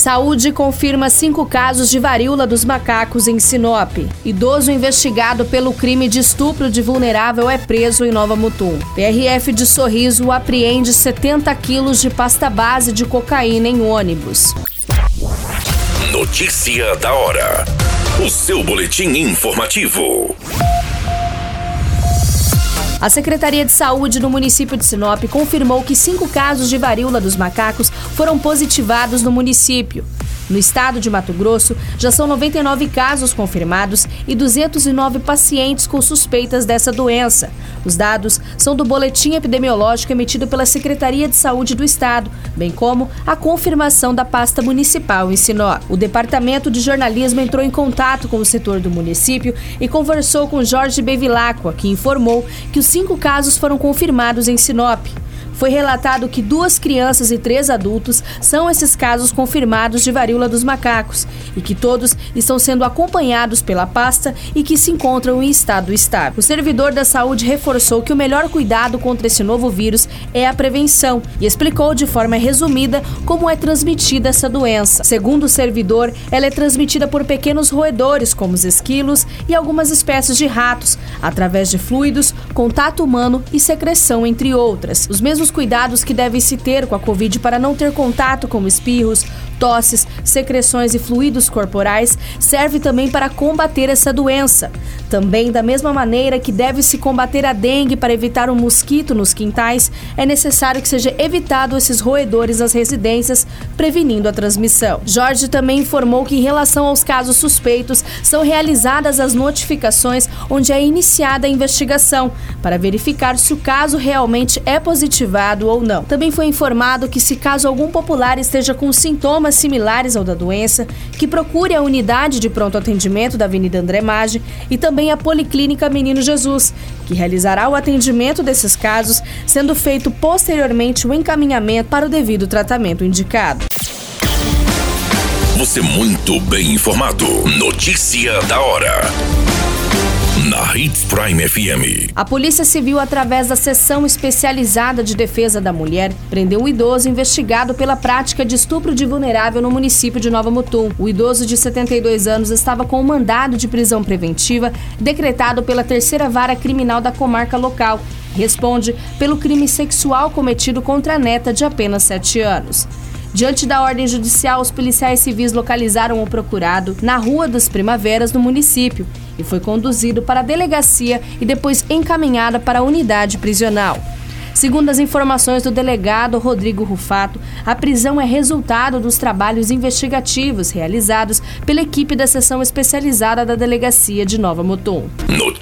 Saúde confirma cinco casos de varíola dos macacos em Sinop. Idoso investigado pelo crime de estupro de vulnerável é preso em Nova Mutum. PRF de Sorriso apreende 70 quilos de pasta base de cocaína em ônibus. Notícia da hora. O seu boletim informativo. A Secretaria de Saúde do município de Sinop confirmou que cinco casos de varíola dos macacos foram positivados no município. No estado de Mato Grosso, já são 99 casos confirmados e 209 pacientes com suspeitas dessa doença. Os dados são do boletim epidemiológico emitido pela Secretaria de Saúde do Estado, bem como a confirmação da pasta municipal em Sinop. O Departamento de Jornalismo entrou em contato com o setor do município e conversou com Jorge Bevilacqua, que informou que os cinco casos foram confirmados em Sinop foi relatado que duas crianças e três adultos são esses casos confirmados de varíola dos macacos e que todos estão sendo acompanhados pela pasta e que se encontram em estado estável. O servidor da saúde reforçou que o melhor cuidado contra esse novo vírus é a prevenção e explicou de forma resumida como é transmitida essa doença. Segundo o servidor, ela é transmitida por pequenos roedores, como os esquilos e algumas espécies de ratos, através de fluidos, contato humano e secreção, entre outras. Os mesmos os cuidados que deve se ter com a Covid para não ter contato com espirros, tosses, secreções e fluidos corporais serve também para combater essa doença. Também, da mesma maneira que deve se combater a dengue para evitar o um mosquito nos quintais, é necessário que seja evitado esses roedores nas residências, prevenindo a transmissão. Jorge também informou que, em relação aos casos suspeitos, são realizadas as notificações onde é iniciada a investigação, para verificar se o caso realmente é positivado ou não. Também foi informado que, se caso algum popular esteja com sintomas sintomas similares ao da doença, que procure a unidade de pronto atendimento da Avenida André Maggi e também a Policlínica Menino Jesus, que realizará o atendimento desses casos, sendo feito posteriormente o encaminhamento para o devido tratamento indicado. Você muito bem informado. Notícia da hora na Hits Prime FM. A Polícia Civil, através da Seção Especializada de Defesa da Mulher, prendeu um idoso investigado pela prática de estupro de vulnerável no município de Nova Mutum. O idoso de 72 anos estava com um mandado de prisão preventiva decretado pela terceira vara criminal da comarca local. Responde pelo crime sexual cometido contra a neta de apenas 7 anos. Diante da ordem judicial, os policiais civis localizaram o procurado na Rua das Primaveras, no município, e foi conduzido para a delegacia e depois encaminhada para a unidade prisional. Segundo as informações do delegado Rodrigo Rufato, a prisão é resultado dos trabalhos investigativos realizados pela equipe da seção especializada da delegacia de Nova Mutum.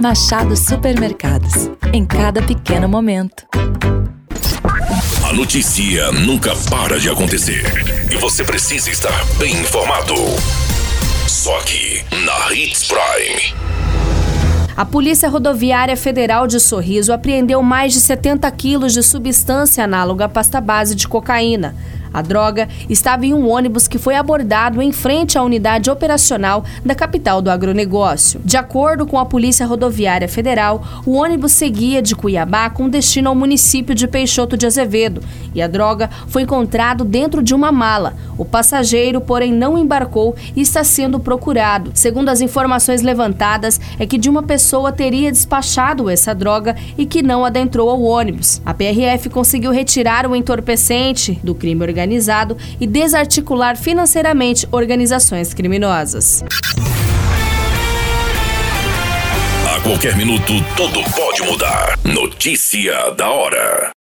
Machado Supermercados. Em cada pequeno momento. A notícia nunca para de acontecer. E você precisa estar bem informado. Só aqui, na Hits Prime. A Polícia Rodoviária Federal de Sorriso apreendeu mais de 70 quilos de substância análoga à pasta base de cocaína. A droga estava em um ônibus que foi abordado em frente à unidade operacional da capital do agronegócio. De acordo com a Polícia Rodoviária Federal, o ônibus seguia de Cuiabá com destino ao município de Peixoto de Azevedo e a droga foi encontrado dentro de uma mala. O passageiro, porém, não embarcou e está sendo procurado. Segundo as informações levantadas, é que de uma pessoa teria despachado essa droga e que não adentrou ao ônibus. A PRF conseguiu retirar o entorpecente do crime organizado organizado e desarticular financeiramente organizações criminosas. A qualquer minuto, tudo pode mudar. Notícia da hora.